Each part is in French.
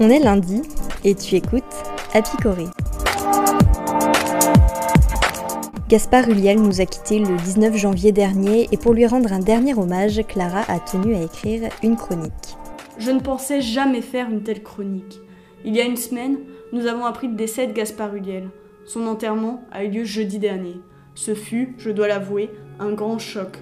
On est lundi et tu écoutes Apicoré. Gaspard Huliel nous a quittés le 19 janvier dernier et pour lui rendre un dernier hommage, Clara a tenu à écrire une chronique. Je ne pensais jamais faire une telle chronique. Il y a une semaine, nous avons appris le décès de Gaspard Huliel. Son enterrement a eu lieu jeudi dernier. Ce fut, je dois l'avouer, un grand choc.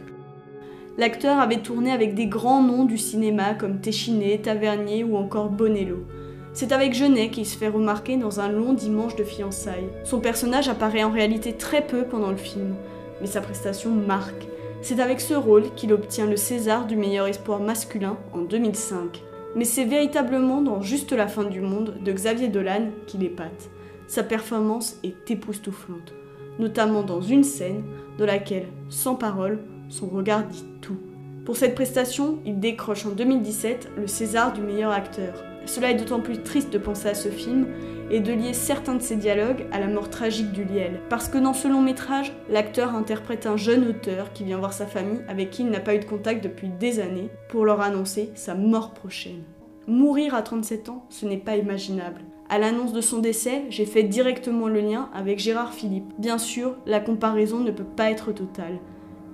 L'acteur avait tourné avec des grands noms du cinéma comme Téchiné, Tavernier ou encore Bonello. C'est avec Genet qu'il se fait remarquer dans un long dimanche de fiançailles. Son personnage apparaît en réalité très peu pendant le film, mais sa prestation marque. C'est avec ce rôle qu'il obtient le César du meilleur espoir masculin en 2005. Mais c'est véritablement dans Juste la fin du monde de Xavier Dolan qu'il épate. Sa performance est époustouflante, notamment dans une scène dans laquelle, sans parole, son regard dit tout. Pour cette prestation, il décroche en 2017 le César du meilleur acteur. Cela est d'autant plus triste de penser à ce film et de lier certains de ses dialogues à la mort tragique du Liel. Parce que dans ce long métrage, l'acteur interprète un jeune auteur qui vient voir sa famille avec qui il n'a pas eu de contact depuis des années pour leur annoncer sa mort prochaine. Mourir à 37 ans, ce n'est pas imaginable. À l'annonce de son décès, j'ai fait directement le lien avec Gérard Philippe. Bien sûr, la comparaison ne peut pas être totale.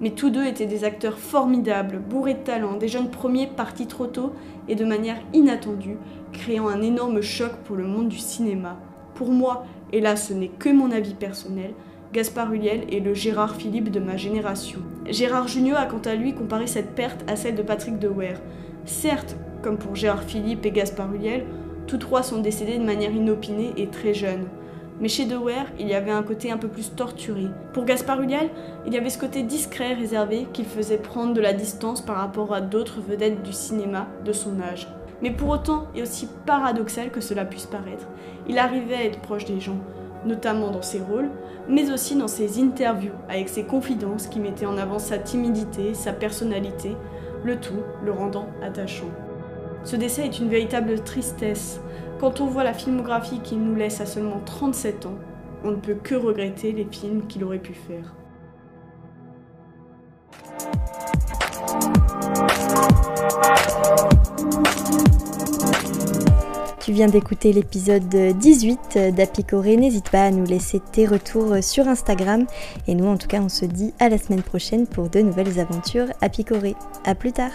Mais tous deux étaient des acteurs formidables, bourrés de talent, des jeunes premiers partis trop tôt et de manière inattendue, créant un énorme choc pour le monde du cinéma. Pour moi, et là ce n'est que mon avis personnel, Gaspard Huliel est le Gérard Philippe de ma génération. Gérard Jugnot a quant à lui comparé cette perte à celle de Patrick Dewer. Certes, comme pour Gérard Philippe et Gaspard Huliel, tous trois sont décédés de manière inopinée et très jeunes. Mais chez Dewer, il y avait un côté un peu plus torturé. Pour Gaspard Huliel, il y avait ce côté discret, réservé, qu'il faisait prendre de la distance par rapport à d'autres vedettes du cinéma de son âge. Mais pour autant, et aussi paradoxal que cela puisse paraître, il arrivait à être proche des gens, notamment dans ses rôles, mais aussi dans ses interviews, avec ses confidences qui mettaient en avant sa timidité, sa personnalité, le tout le rendant attachant. Ce décès est une véritable tristesse. Quand on voit la filmographie qu'il nous laisse à seulement 37 ans, on ne peut que regretter les films qu'il aurait pu faire. Tu viens d'écouter l'épisode 18 d'Apicoré. N'hésite pas à nous laisser tes retours sur Instagram. Et nous, en tout cas, on se dit à la semaine prochaine pour de nouvelles aventures Apicoré. A plus tard!